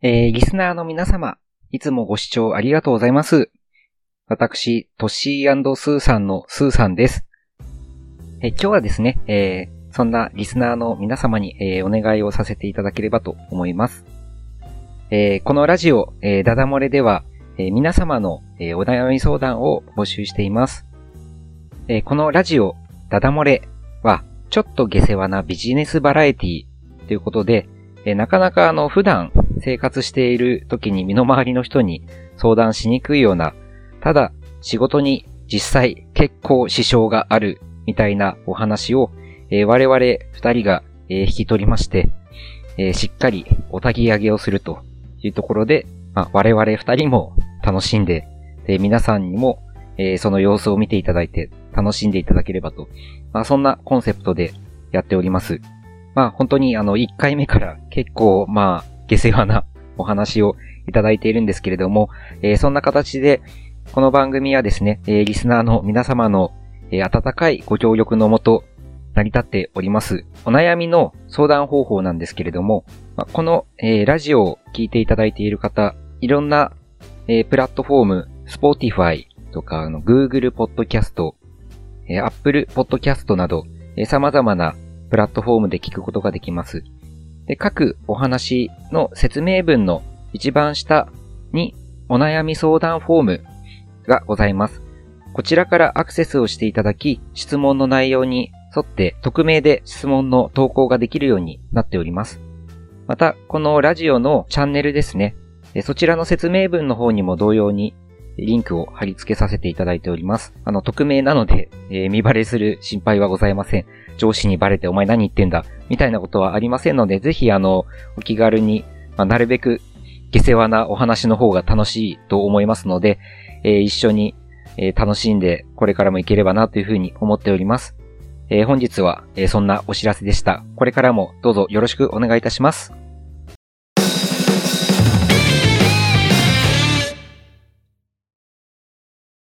えー、リスナーの皆様、いつもご視聴ありがとうございます。私、トッシースーさんのスーさんです。え、今日はですね、えー、そんなリスナーの皆様に、えー、お願いをさせていただければと思います。えー、このラジオ、えー、ダダ漏れでは、えー、皆様の、えー、お悩み相談を募集しています。えー、このラジオ、ダダ漏れは、ちょっと下世話なビジネスバラエティということで、えー、なかなかあの、普段生活している時に身の回りの人に相談しにくいような、ただ仕事に実際結構支障があるみたいなお話を、えー、我々二人が、えー、引き取りまして、えー、しっかりお焚き上げをするというところで、まあ、我々二人も楽しんで、で皆さんにも、え、その様子を見ていただいて楽しんでいただければと、まあ、そんなコンセプトでやっております。まあ本当にあの1回目から結構まあ下世話なお話をいただいているんですけれども、えー、そんな形でこの番組はですね、えー、リスナーの皆様の、えー、温かいご協力のもと成り立っております。お悩みの相談方法なんですけれども、まあ、この、えー、ラジオを聞いていただいている方、いろんな、えー、プラットフォーム、Spotify とか、あの、Google Podcast、え、Apple Podcast など、え、様々なプラットフォームで聞くことができます。で、各お話の説明文の一番下にお悩み相談フォームがございます。こちらからアクセスをしていただき、質問の内容に沿って匿名で質問の投稿ができるようになっております。また、このラジオのチャンネルですね。そちらの説明文の方にも同様にリンクを貼り付けさせていただいております。あの、匿名なので、えー、見バレする心配はございません。上司にバレてお前何言ってんだ、みたいなことはありませんので、ぜひあの、お気軽に、まあ、なるべく下世話なお話の方が楽しいと思いますので、えー、一緒に、えー、楽しんでこれからもいければなというふうに思っております。えー、本日は、えそんなお知らせでした。これからもどうぞよろしくお願いいたします。